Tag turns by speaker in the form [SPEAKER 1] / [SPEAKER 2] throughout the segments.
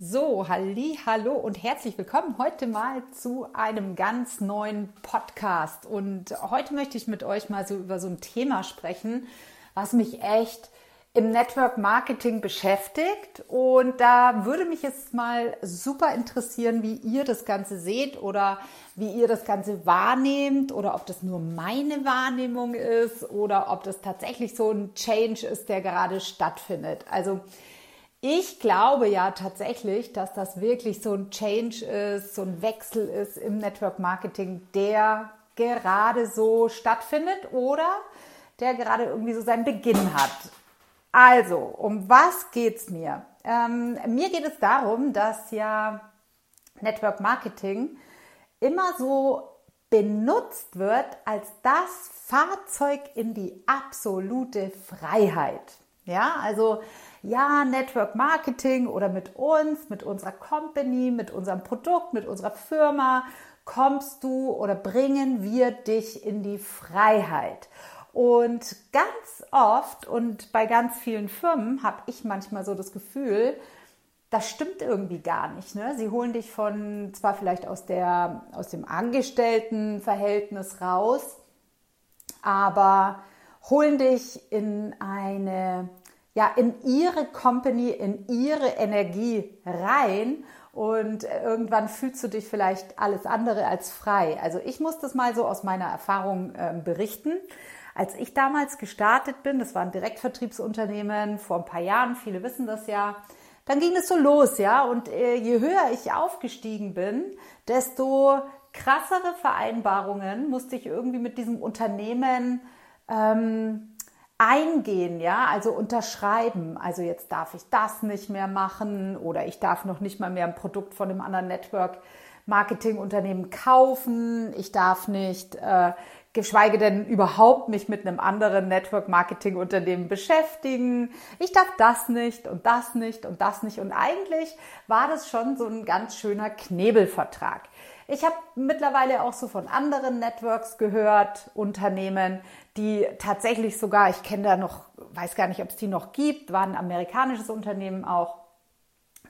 [SPEAKER 1] So, halli, hallo und herzlich willkommen heute mal zu einem ganz neuen Podcast. Und heute möchte ich mit euch mal so über so ein Thema sprechen, was mich echt im Network Marketing beschäftigt. Und da würde mich jetzt mal super interessieren, wie ihr das Ganze seht oder wie ihr das Ganze wahrnehmt oder ob das nur meine Wahrnehmung ist oder ob das tatsächlich so ein Change ist, der gerade stattfindet. Also ich glaube ja tatsächlich, dass das wirklich so ein Change ist, so ein Wechsel ist im Network Marketing, der gerade so stattfindet oder der gerade irgendwie so seinen Beginn hat. Also, um was geht's mir? Ähm, mir geht es darum, dass ja Network Marketing immer so benutzt wird als das Fahrzeug in die absolute Freiheit. Ja, also ja, Network Marketing oder mit uns, mit unserer Company, mit unserem Produkt, mit unserer Firma kommst du oder bringen wir dich in die Freiheit. Und ganz oft und bei ganz vielen Firmen habe ich manchmal so das Gefühl, das stimmt irgendwie gar nicht. Ne? Sie holen dich von zwar vielleicht aus, der, aus dem Angestelltenverhältnis raus, aber holen dich in eine ja, in ihre Company, in ihre Energie rein und irgendwann fühlst du dich vielleicht alles andere als frei. Also ich muss das mal so aus meiner Erfahrung äh, berichten. Als ich damals gestartet bin, das war ein Direktvertriebsunternehmen vor ein paar Jahren, viele wissen das ja, dann ging es so los, ja. Und äh, je höher ich aufgestiegen bin, desto krassere Vereinbarungen musste ich irgendwie mit diesem Unternehmen ähm, eingehen, ja, also unterschreiben. Also jetzt darf ich das nicht mehr machen oder ich darf noch nicht mal mehr ein Produkt von einem anderen Network Marketing Unternehmen kaufen. Ich darf nicht, äh, geschweige denn überhaupt mich mit einem anderen Network Marketing Unternehmen beschäftigen. Ich darf das nicht und das nicht und das nicht. Und eigentlich war das schon so ein ganz schöner Knebelvertrag. Ich habe mittlerweile auch so von anderen Networks gehört, Unternehmen, die tatsächlich sogar, ich kenne da noch, weiß gar nicht, ob es die noch gibt, war ein amerikanisches Unternehmen auch.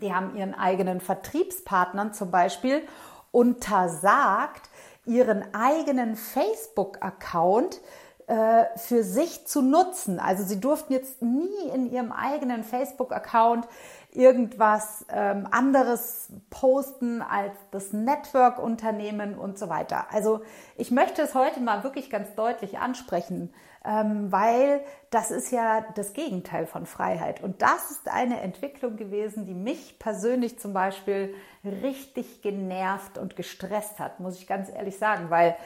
[SPEAKER 1] Die haben ihren eigenen Vertriebspartnern zum Beispiel untersagt, ihren eigenen Facebook-Account äh, für sich zu nutzen. Also sie durften jetzt nie in ihrem eigenen Facebook-Account irgendwas ähm, anderes posten als das Network-Unternehmen und so weiter. Also ich möchte es heute mal wirklich ganz deutlich ansprechen, ähm, weil das ist ja das Gegenteil von Freiheit. Und das ist eine Entwicklung gewesen, die mich persönlich zum Beispiel richtig genervt und gestresst hat, muss ich ganz ehrlich sagen, weil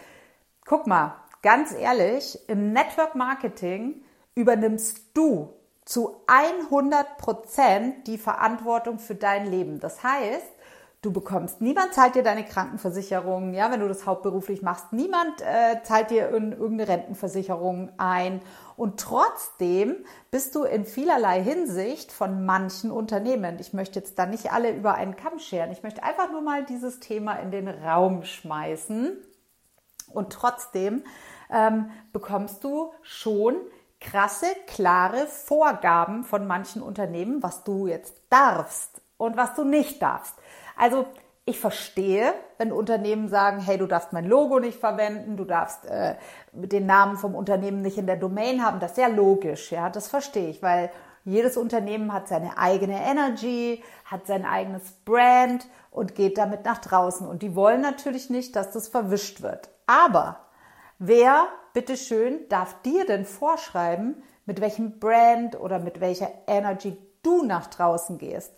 [SPEAKER 1] guck mal, ganz ehrlich, im Network Marketing übernimmst du zu 100 Prozent die Verantwortung für dein Leben. Das heißt, du bekommst, niemand zahlt dir deine Krankenversicherung, ja, wenn du das hauptberuflich machst, niemand äh, zahlt dir in irgendeine Rentenversicherung ein. Und trotzdem bist du in vielerlei Hinsicht von manchen Unternehmen, ich möchte jetzt da nicht alle über einen Kamm scheren, ich möchte einfach nur mal dieses Thema in den Raum schmeißen. Und trotzdem ähm, bekommst du schon krasse, klare Vorgaben von manchen Unternehmen, was du jetzt darfst und was du nicht darfst. Also ich verstehe, wenn Unternehmen sagen, hey, du darfst mein Logo nicht verwenden, du darfst äh, den Namen vom Unternehmen nicht in der Domain haben. Das ist ja logisch, ja, das verstehe ich, weil jedes Unternehmen hat seine eigene Energy, hat sein eigenes Brand und geht damit nach draußen. Und die wollen natürlich nicht, dass das verwischt wird. Aber wer bitteschön, darf dir denn vorschreiben, mit welchem Brand oder mit welcher Energy du nach draußen gehst.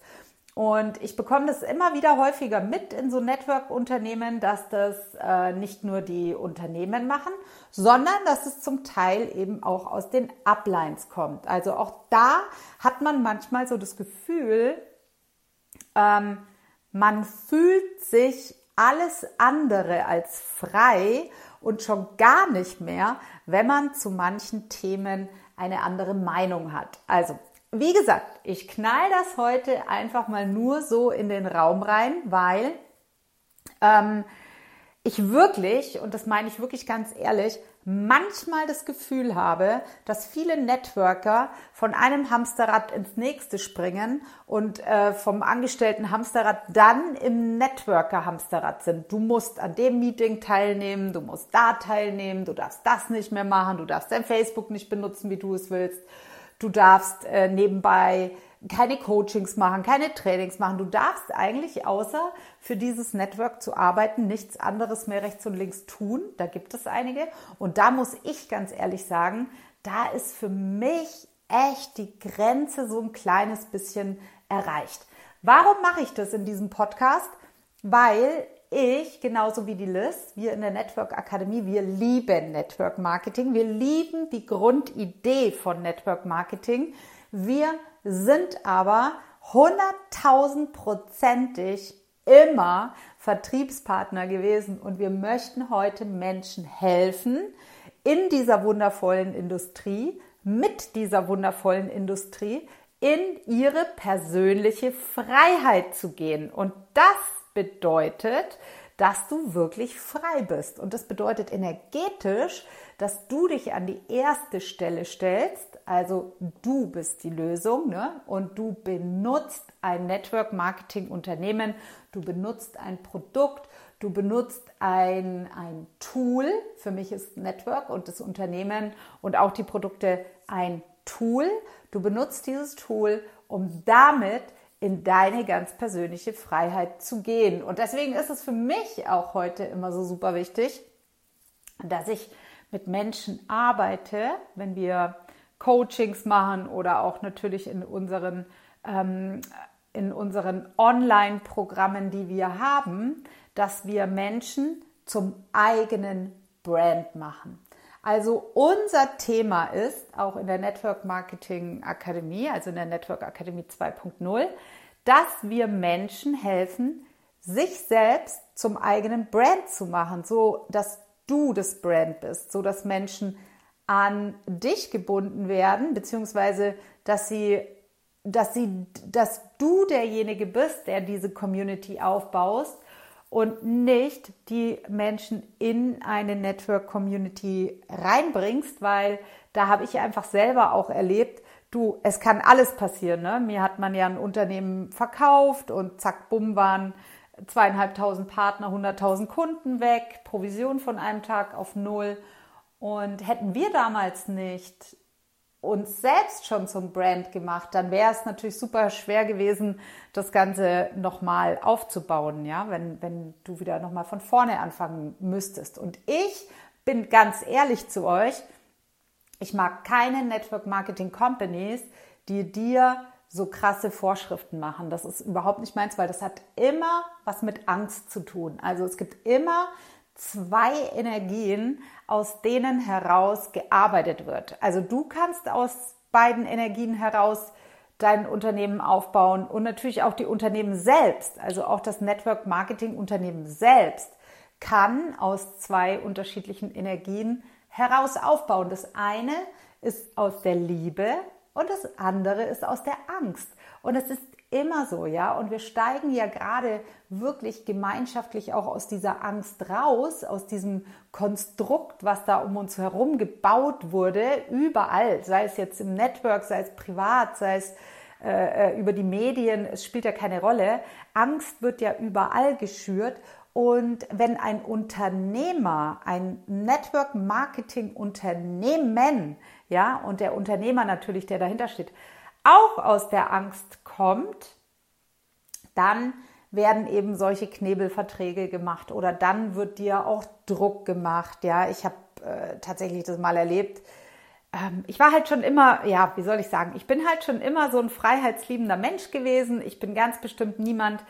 [SPEAKER 1] Und ich bekomme das immer wieder häufiger mit in so Network-Unternehmen, dass das äh, nicht nur die Unternehmen machen, sondern dass es zum Teil eben auch aus den Uplines kommt. Also auch da hat man manchmal so das Gefühl, ähm, man fühlt sich alles andere als frei und schon gar nicht mehr, wenn man zu manchen Themen eine andere Meinung hat. Also, wie gesagt, ich knall das heute einfach mal nur so in den Raum rein, weil ähm, ich wirklich, und das meine ich wirklich ganz ehrlich, manchmal das Gefühl habe, dass viele Networker von einem Hamsterrad ins nächste springen und äh, vom angestellten Hamsterrad dann im Networker-Hamsterrad sind. Du musst an dem Meeting teilnehmen, du musst da teilnehmen, du darfst das nicht mehr machen, du darfst dein Facebook nicht benutzen, wie du es willst, du darfst äh, nebenbei keine Coachings machen, keine Trainings machen. Du darfst eigentlich außer für dieses Network zu arbeiten nichts anderes mehr rechts und links tun. Da gibt es einige. Und da muss ich ganz ehrlich sagen, da ist für mich echt die Grenze so ein kleines bisschen erreicht. Warum mache ich das in diesem Podcast? Weil ich, genauso wie die Liz, wir in der Network Akademie, wir lieben Network Marketing. Wir lieben die Grundidee von Network Marketing. Wir sind aber hunderttausendprozentig immer Vertriebspartner gewesen und wir möchten heute Menschen helfen in dieser wundervollen Industrie, mit dieser wundervollen Industrie in ihre persönliche Freiheit zu gehen. Und das bedeutet, dass du wirklich frei bist. Und das bedeutet energetisch, dass du dich an die erste Stelle stellst. Also du bist die Lösung ne? und du benutzt ein Network Marketing Unternehmen, du benutzt ein Produkt, du benutzt ein, ein Tool. Für mich ist Network und das Unternehmen und auch die Produkte ein Tool. Du benutzt dieses Tool, um damit in deine ganz persönliche Freiheit zu gehen. Und deswegen ist es für mich auch heute immer so super wichtig, dass ich mit Menschen arbeite, wenn wir Coachings machen oder auch natürlich in unseren, ähm, in unseren Online-Programmen, die wir haben, dass wir Menschen zum eigenen Brand machen. Also unser Thema ist auch in der Network Marketing Akademie, also in der Network Akademie 2.0, dass wir Menschen helfen, sich selbst zum eigenen Brand zu machen, so dass du das Brand bist, so dass Menschen an dich gebunden werden, beziehungsweise dass sie, dass sie, dass du derjenige bist, der diese Community aufbaust und nicht die Menschen in eine Network Community reinbringst, weil da habe ich einfach selber auch erlebt, du, es kann alles passieren. Ne? Mir hat man ja ein Unternehmen verkauft und zack, bumm, waren zweieinhalbtausend Partner, hunderttausend Kunden weg, Provision von einem Tag auf null. Und hätten wir damals nicht uns selbst schon zum Brand gemacht, dann wäre es natürlich super schwer gewesen, das Ganze nochmal aufzubauen, ja, wenn, wenn du wieder nochmal von vorne anfangen müsstest. Und ich bin ganz ehrlich zu euch, ich mag keine Network Marketing Companies, die dir so krasse Vorschriften machen. Das ist überhaupt nicht meins, weil das hat immer was mit Angst zu tun. Also es gibt immer zwei Energien, aus denen heraus gearbeitet wird. Also du kannst aus beiden Energien heraus dein Unternehmen aufbauen und natürlich auch die Unternehmen selbst, also auch das Network Marketing Unternehmen selbst kann aus zwei unterschiedlichen Energien heraus aufbauen. Das eine ist aus der Liebe und das andere ist aus der Angst. Und es ist immer so, ja. Und wir steigen ja gerade wirklich gemeinschaftlich auch aus dieser Angst raus, aus diesem Konstrukt, was da um uns herum gebaut wurde, überall, sei es jetzt im Network, sei es privat, sei es äh, äh über die Medien, es spielt ja keine Rolle. Angst wird ja überall geschürt. Und wenn ein Unternehmer, ein Network Marketing Unternehmen ja, und der Unternehmer natürlich, der dahinter steht, auch aus der Angst kommt, dann werden eben solche Knebelverträge gemacht oder dann wird dir auch Druck gemacht. Ja, ich habe äh, tatsächlich das mal erlebt. Ähm, ich war halt schon immer, ja, wie soll ich sagen, ich bin halt schon immer so ein freiheitsliebender Mensch gewesen. Ich bin ganz bestimmt niemand,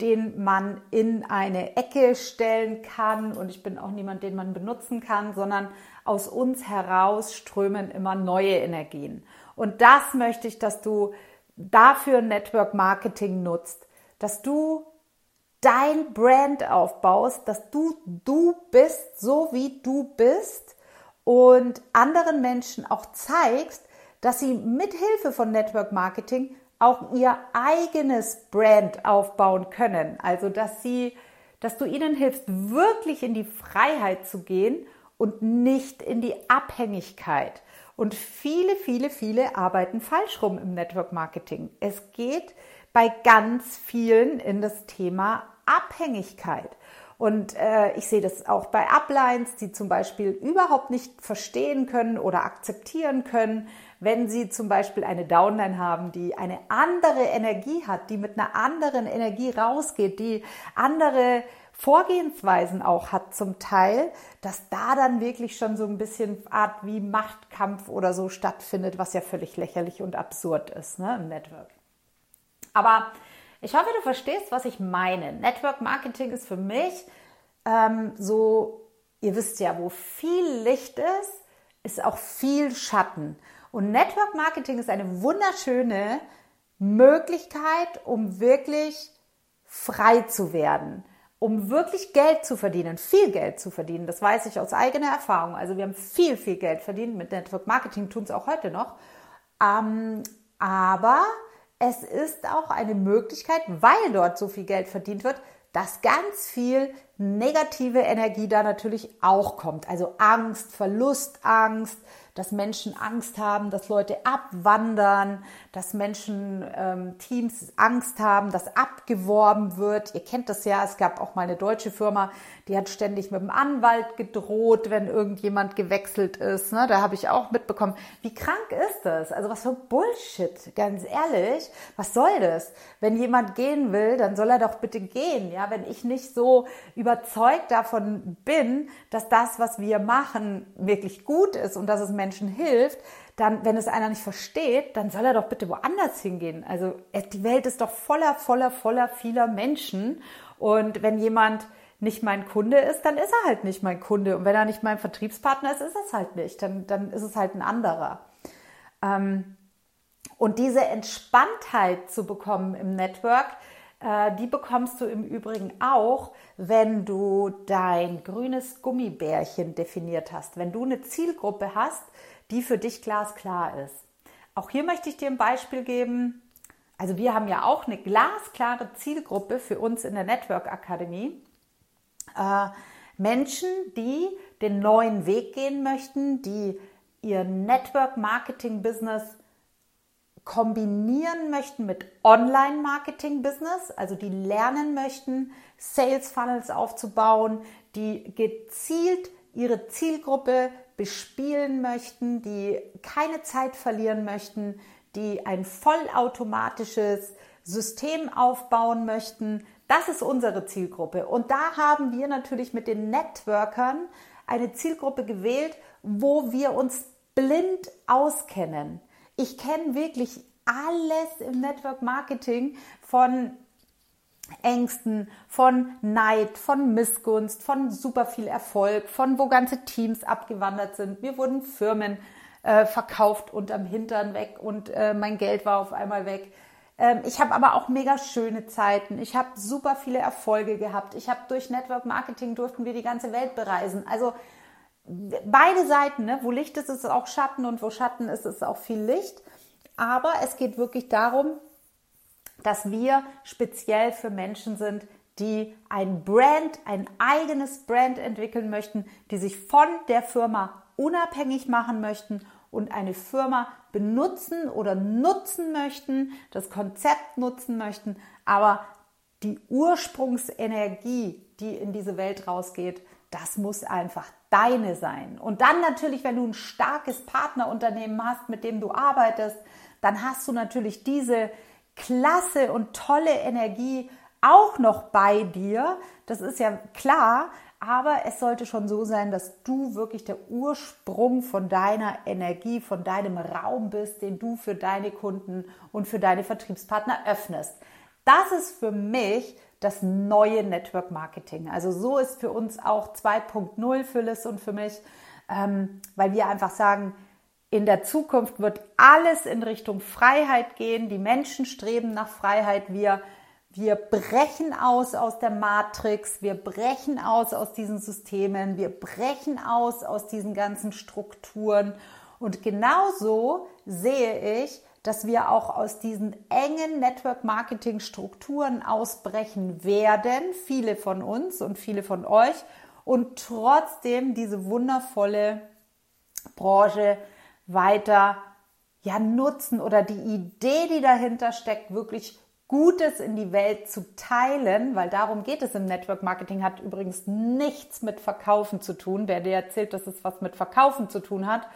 [SPEAKER 1] den man in eine Ecke stellen kann und ich bin auch niemand, den man benutzen kann, sondern aus uns heraus strömen immer neue Energien. Und das möchte ich, dass du dafür Network Marketing nutzt, dass du dein Brand aufbaust, dass du du bist, so wie du bist und anderen Menschen auch zeigst, dass sie mit Hilfe von Network Marketing auch ihr eigenes Brand aufbauen können. Also, dass sie, dass du ihnen hilfst, wirklich in die Freiheit zu gehen und nicht in die Abhängigkeit. Und viele, viele, viele arbeiten falsch rum im Network Marketing. Es geht bei ganz vielen in das Thema Abhängigkeit. Und äh, ich sehe das auch bei Uplines, die zum Beispiel überhaupt nicht verstehen können oder akzeptieren können, wenn sie zum Beispiel eine Downline haben, die eine andere Energie hat, die mit einer anderen Energie rausgeht, die andere Vorgehensweisen auch hat zum Teil, dass da dann wirklich schon so ein bisschen Art wie Machtkampf oder so stattfindet, was ja völlig lächerlich und absurd ist ne, im Network. Aber ich hoffe, du verstehst, was ich meine. Network Marketing ist für mich ähm, so, ihr wisst ja, wo viel Licht ist, ist auch viel Schatten. Und Network Marketing ist eine wunderschöne Möglichkeit, um wirklich frei zu werden, um wirklich Geld zu verdienen, viel Geld zu verdienen. Das weiß ich aus eigener Erfahrung. Also wir haben viel, viel Geld verdient mit Network Marketing, tun es auch heute noch. Ähm, aber es ist auch eine Möglichkeit, weil dort so viel Geld verdient wird, dass ganz viel negative Energie da natürlich auch kommt. Also Angst, Verlustangst, dass Menschen Angst haben, dass Leute abwandern, dass Menschen, ähm, Teams Angst haben, dass abgeworben wird. Ihr kennt das ja, es gab auch mal eine deutsche Firma, die hat ständig mit dem Anwalt gedroht, wenn irgendjemand gewechselt ist. Ne? Da habe ich auch mitbekommen, wie krank ist das? Also was für Bullshit, ganz ehrlich. Was soll das? Wenn jemand gehen will, dann soll er doch bitte gehen. Ja, wenn ich nicht so überzeugt davon bin, dass das, was wir machen, wirklich gut ist und dass es Menschen hilft, dann, wenn es einer nicht versteht, dann soll er doch bitte woanders hingehen. Also die Welt ist doch voller, voller, voller vieler Menschen. Und wenn jemand nicht mein Kunde ist, dann ist er halt nicht mein Kunde. Und wenn er nicht mein Vertriebspartner ist, ist es halt nicht. Dann, dann ist es halt ein anderer. Ähm, und diese Entspanntheit zu bekommen im Network, äh, die bekommst du im Übrigen auch, wenn du dein grünes Gummibärchen definiert hast. Wenn du eine Zielgruppe hast, die für dich glasklar ist. Auch hier möchte ich dir ein Beispiel geben. Also wir haben ja auch eine glasklare Zielgruppe für uns in der Network Akademie äh, Menschen, die den neuen Weg gehen möchten, die ihr Network Marketing Business kombinieren möchten mit Online Marketing Business, also die lernen möchten, Sales Funnels aufzubauen, die gezielt ihre Zielgruppe bespielen möchten, die keine Zeit verlieren möchten, die ein vollautomatisches System aufbauen möchten, das ist unsere Zielgruppe. Und da haben wir natürlich mit den Networkern eine Zielgruppe gewählt, wo wir uns blind auskennen. Ich kenne wirklich alles im Network Marketing von Ängsten, von Neid, von Missgunst, von super viel Erfolg, von wo ganze Teams abgewandert sind. Mir wurden Firmen äh, verkauft unterm Hintern weg und äh, mein Geld war auf einmal weg. Ähm, ich habe aber auch mega schöne Zeiten. Ich habe super viele Erfolge gehabt. Ich habe durch Network Marketing durften wir die ganze Welt bereisen. Also beide Seiten, ne? wo Licht ist, ist auch Schatten und wo Schatten ist, ist auch viel Licht. Aber es geht wirklich darum, dass wir speziell für Menschen sind, die ein Brand, ein eigenes Brand entwickeln möchten, die sich von der Firma unabhängig machen möchten und eine Firma benutzen oder nutzen möchten, das Konzept nutzen möchten, aber die Ursprungsenergie, die in diese Welt rausgeht, das muss einfach deine sein. Und dann natürlich, wenn du ein starkes Partnerunternehmen hast, mit dem du arbeitest, dann hast du natürlich diese klasse und tolle Energie auch noch bei dir. Das ist ja klar, aber es sollte schon so sein, dass du wirklich der Ursprung von deiner Energie, von deinem Raum bist, den du für deine Kunden und für deine Vertriebspartner öffnest. Das ist für mich das neue Network Marketing. Also so ist für uns auch 2.0 für Liz und für mich, ähm, weil wir einfach sagen, in der Zukunft wird alles in Richtung Freiheit gehen. Die Menschen streben nach Freiheit. Wir wir brechen aus aus der Matrix, wir brechen aus aus diesen Systemen, wir brechen aus aus diesen ganzen Strukturen. Und genauso sehe ich, dass wir auch aus diesen engen Network-Marketing-Strukturen ausbrechen werden, viele von uns und viele von euch, und trotzdem diese wundervolle Branche weiter ja nutzen oder die Idee, die dahinter steckt, wirklich Gutes in die Welt zu teilen, weil darum geht es im Network Marketing, hat übrigens nichts mit Verkaufen zu tun. Wer dir erzählt, dass es was mit Verkaufen zu tun hat.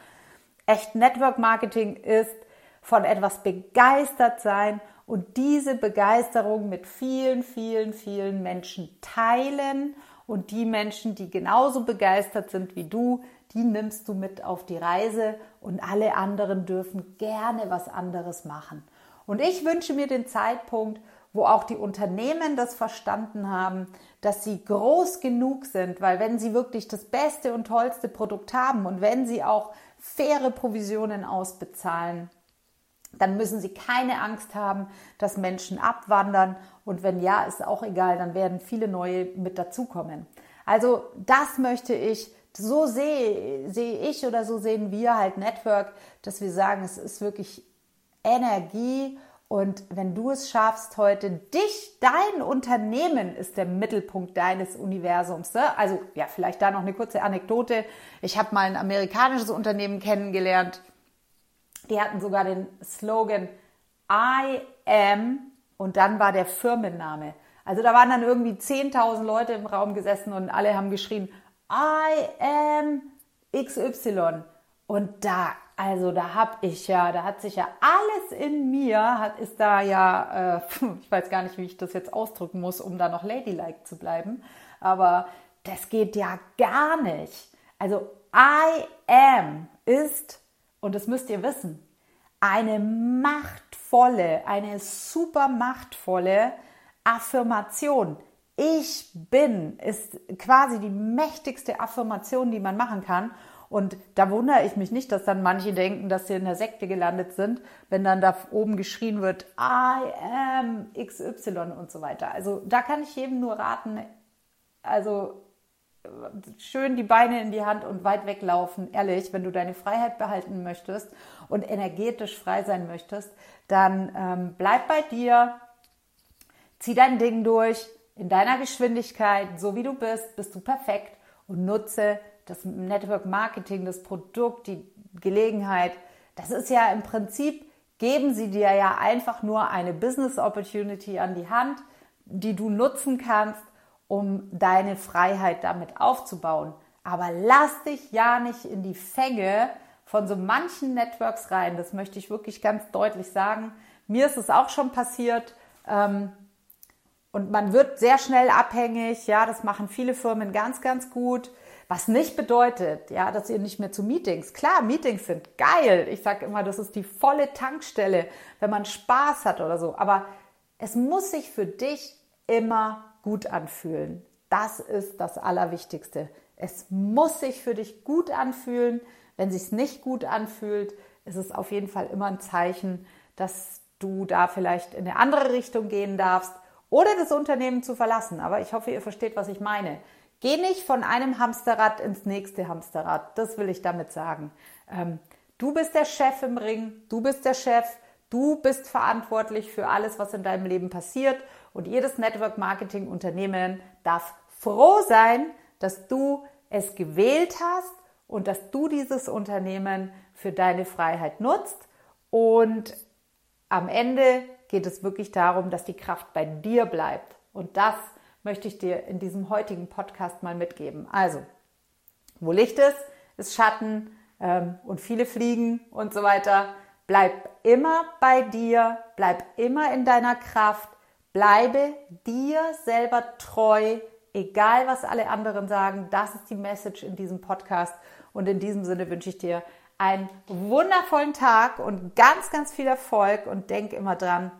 [SPEAKER 1] Echt Network Marketing ist von etwas begeistert sein und diese Begeisterung mit vielen, vielen, vielen Menschen teilen und die Menschen, die genauso begeistert sind wie du, die nimmst du mit auf die Reise und alle anderen dürfen gerne was anderes machen. Und ich wünsche mir den Zeitpunkt, wo auch die Unternehmen das verstanden haben, dass sie groß genug sind, weil wenn sie wirklich das beste und tollste Produkt haben und wenn sie auch faire Provisionen ausbezahlen, dann müssen sie keine Angst haben, dass Menschen abwandern und wenn ja, ist auch egal, dann werden viele neue mit dazukommen. Also das möchte ich, so sehe, sehe ich oder so sehen wir halt Network, dass wir sagen, es ist wirklich Energie. Und wenn du es schaffst, heute dich, dein Unternehmen ist der Mittelpunkt deines Universums. Ne? Also ja, vielleicht da noch eine kurze Anekdote. Ich habe mal ein amerikanisches Unternehmen kennengelernt. Die hatten sogar den Slogan I am und dann war der Firmenname. Also da waren dann irgendwie 10.000 Leute im Raum gesessen und alle haben geschrien I am XY. Und da also da habe ich ja, da hat sich ja alles in mir, hat, ist da ja, äh, ich weiß gar nicht, wie ich das jetzt ausdrücken muss, um da noch ladylike zu bleiben, aber das geht ja gar nicht. Also I am ist, und das müsst ihr wissen, eine machtvolle, eine super machtvolle Affirmation. Ich bin ist quasi die mächtigste Affirmation, die man machen kann. Und da wundere ich mich nicht, dass dann manche denken, dass sie in der Sekte gelandet sind, wenn dann da oben geschrien wird, I am XY und so weiter. Also da kann ich jedem nur raten, also schön die Beine in die Hand und weit weglaufen. Ehrlich, wenn du deine Freiheit behalten möchtest und energetisch frei sein möchtest, dann ähm, bleib bei dir, zieh dein Ding durch in deiner Geschwindigkeit, so wie du bist, bist du perfekt und nutze das Network Marketing, das Produkt, die Gelegenheit, das ist ja im Prinzip, geben sie dir ja einfach nur eine Business Opportunity an die Hand, die du nutzen kannst, um deine Freiheit damit aufzubauen. Aber lass dich ja nicht in die Fänge von so manchen Networks rein. Das möchte ich wirklich ganz deutlich sagen. Mir ist es auch schon passiert. Ähm, und man wird sehr schnell abhängig. Ja, das machen viele Firmen ganz, ganz gut. Was nicht bedeutet, ja, dass ihr nicht mehr zu Meetings. Klar, Meetings sind geil. Ich sage immer, das ist die volle Tankstelle, wenn man Spaß hat oder so. Aber es muss sich für dich immer gut anfühlen. Das ist das Allerwichtigste. Es muss sich für dich gut anfühlen. Wenn es sich nicht gut anfühlt, ist es auf jeden Fall immer ein Zeichen, dass du da vielleicht in eine andere Richtung gehen darfst oder das Unternehmen zu verlassen. Aber ich hoffe, ihr versteht, was ich meine. Geh nicht von einem Hamsterrad ins nächste Hamsterrad. Das will ich damit sagen. Ähm, du bist der Chef im Ring, du bist der Chef, du bist verantwortlich für alles, was in deinem Leben passiert. Und jedes Network Marketing Unternehmen darf froh sein, dass du es gewählt hast und dass du dieses Unternehmen für deine Freiheit nutzt. Und am Ende geht es wirklich darum, dass die Kraft bei dir bleibt. Und das möchte ich dir in diesem heutigen Podcast mal mitgeben. Also, wo Licht ist, ist Schatten ähm, und viele Fliegen und so weiter. Bleib immer bei dir, bleib immer in deiner Kraft, bleibe dir selber treu, egal was alle anderen sagen. Das ist die Message in diesem Podcast. Und in diesem Sinne wünsche ich dir einen wundervollen Tag und ganz, ganz viel Erfolg und denk immer dran,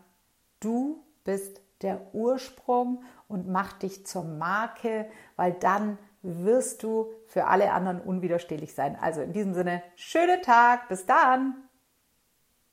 [SPEAKER 1] du bist der Ursprung und mach dich zur Marke, weil dann wirst du für alle anderen unwiderstehlich sein. Also in diesem Sinne, schönen Tag, bis dann!